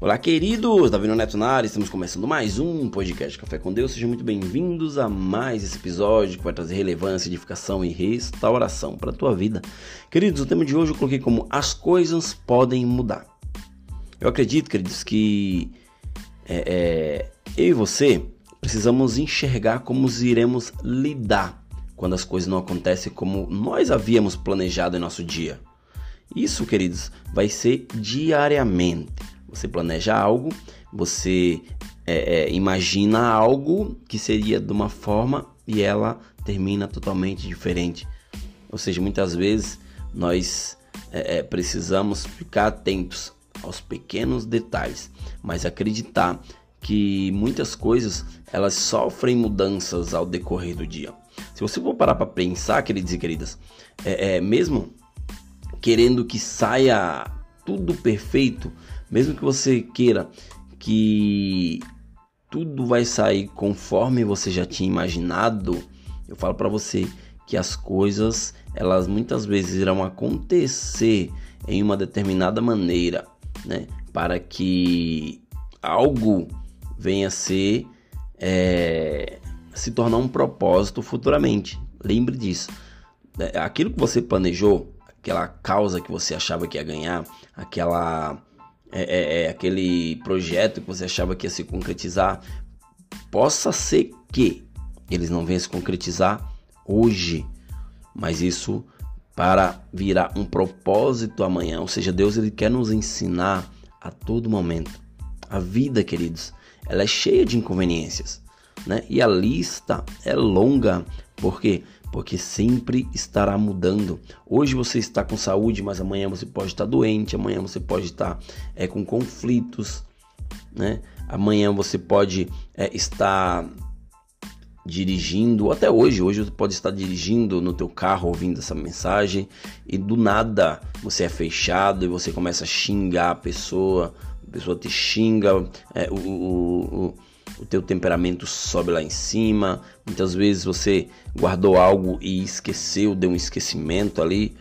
Olá, queridos! Davi Neto na estamos começando mais um podcast Café com Deus. Sejam muito bem-vindos a mais esse episódio que vai trazer relevância, edificação e restauração para a tua vida. Queridos, o tema de hoje eu coloquei como As coisas podem mudar. Eu acredito, queridos, que é, é, eu e você precisamos enxergar como iremos lidar quando as coisas não acontecem como nós havíamos planejado em nosso dia. Isso, queridos, vai ser diariamente. Você planeja algo, você é, é, imagina algo que seria de uma forma e ela termina totalmente diferente. Ou seja, muitas vezes nós é, é precisamos ficar atentos aos pequenos detalhes, mas acreditar que muitas coisas elas sofrem mudanças ao decorrer do dia. Se você for parar para pensar, queridos e queridas, é, é, mesmo querendo que saia tudo perfeito, mesmo que você queira que tudo vai sair conforme você já tinha imaginado, eu falo para você que as coisas, elas muitas vezes irão acontecer em uma determinada maneira, né? Para que algo venha a ser é, se tornar um propósito futuramente. Lembre disso. É, aquilo que você planejou, aquela causa que você achava que ia ganhar, aquela é, é, é, aquele projeto que você achava que ia se concretizar, possa ser que eles não venham se concretizar hoje, mas isso para virar um propósito amanhã. Ou seja, Deus ele quer nos ensinar a todo momento. A vida, queridos, ela é cheia de inconveniências, né? E a lista é longa, porque porque sempre estará mudando. Hoje você está com saúde, mas amanhã você pode estar doente, amanhã você pode estar é, com conflitos, né? Amanhã você pode é, estar dirigindo, até hoje, hoje você pode estar dirigindo no teu carro ouvindo essa mensagem e do nada você é fechado e você começa a xingar a pessoa, a pessoa te xinga, é, o, o, o o teu temperamento sobe lá em cima. Muitas vezes você guardou algo e esqueceu, deu um esquecimento ali.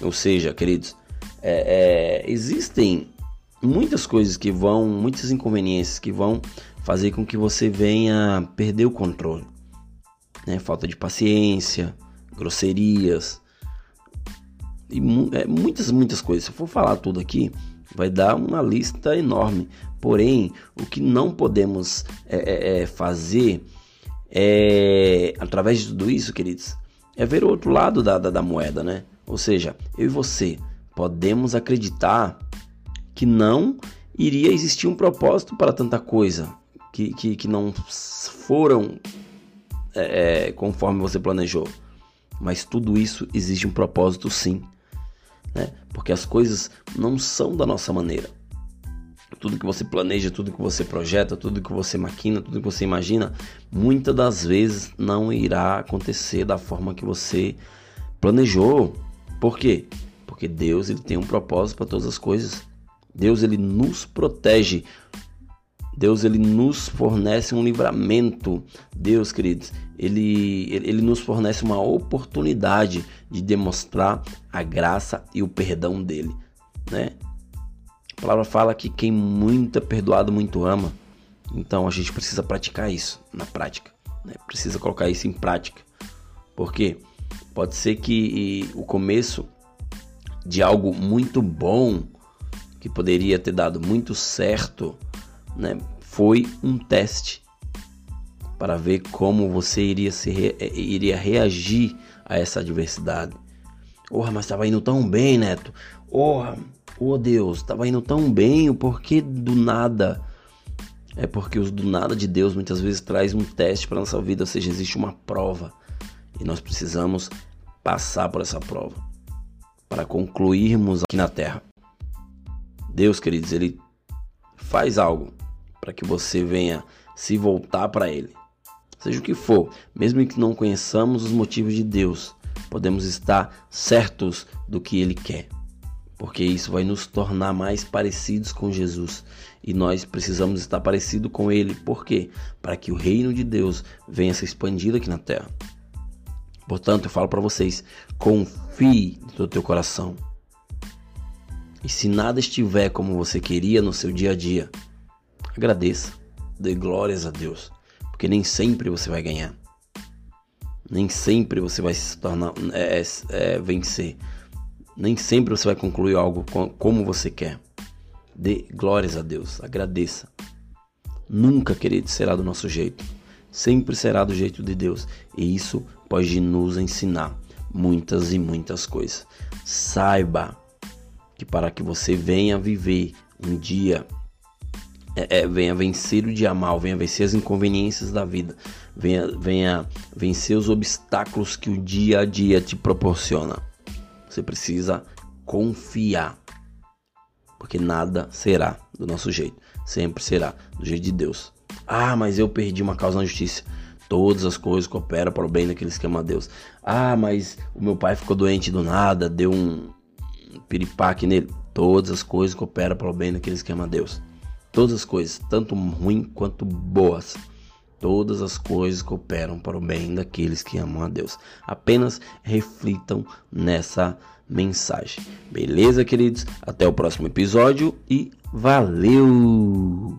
Ou seja, queridos, é, é, existem muitas coisas que vão, muitas inconveniências que vão fazer com que você venha perder o controle. Né? Falta de paciência, grosserias e é, muitas, muitas coisas. Se eu for falar tudo aqui, vai dar uma lista enorme. Porém, o que não podemos é, é, é, fazer é, através de tudo isso, queridos, é ver o outro lado da, da, da moeda, né? Ou seja, eu e você podemos acreditar que não iria existir um propósito para tanta coisa, que, que, que não foram é, é, conforme você planejou. Mas tudo isso existe um propósito sim né? Porque as coisas não são da nossa maneira. Tudo que você planeja, tudo que você projeta, tudo que você maquina, tudo que você imagina, muitas das vezes não irá acontecer da forma que você planejou. Por quê? Porque Deus ele tem um propósito para todas as coisas. Deus ele nos protege Deus ele nos fornece um livramento. Deus, queridos, ele, ele nos fornece uma oportunidade de demonstrar a graça e o perdão dele, né? A palavra fala que quem muito é perdoado, muito ama. Então a gente precisa praticar isso na prática, né? Precisa colocar isso em prática. Porque pode ser que o começo de algo muito bom que poderia ter dado muito certo né, foi um teste para ver como você iria, se, eh, iria reagir a essa adversidade. Porra, mas estava indo tão bem, Neto. Porra, oh Deus, estava indo tão bem, o porquê do nada? É porque os do nada de Deus muitas vezes traz um teste para nossa vida, ou seja, existe uma prova e nós precisamos passar por essa prova para concluirmos aqui na terra. Deus, queridos, ele faz algo para que você venha se voltar para Ele. Seja o que for, mesmo que não conheçamos os motivos de Deus, podemos estar certos do que Ele quer, porque isso vai nos tornar mais parecidos com Jesus e nós precisamos estar parecidos com Ele, por quê? Para que o reino de Deus venha ser expandido aqui na terra. Portanto, eu falo para vocês: confie no teu coração. E se nada estiver como você queria no seu dia a dia, agradeça, dê glórias a Deus, porque nem sempre você vai ganhar, nem sempre você vai se tornar é, é, vencer, nem sempre você vai concluir algo como você quer. Dê glórias a Deus, agradeça. Nunca, querido, será do nosso jeito. Sempre será do jeito de Deus. E isso pode nos ensinar muitas e muitas coisas. Saiba que para que você venha viver um dia, é, é, venha vencer o dia mal, venha vencer as inconveniências da vida, venha, venha vencer os obstáculos que o dia a dia te proporciona. Você precisa confiar porque nada será do nosso jeito, sempre será do jeito de Deus. Ah, mas eu perdi uma causa na justiça. Todas as coisas cooperam para o bem daqueles que amam a Deus. Ah, mas o meu pai ficou doente do nada, deu um piripaque nele. Todas as coisas cooperam para o bem daqueles que amam a Deus. Todas as coisas, tanto ruins quanto boas. Todas as coisas cooperam para o bem daqueles que amam a Deus. Apenas reflitam nessa mensagem. Beleza, queridos? Até o próximo episódio e valeu!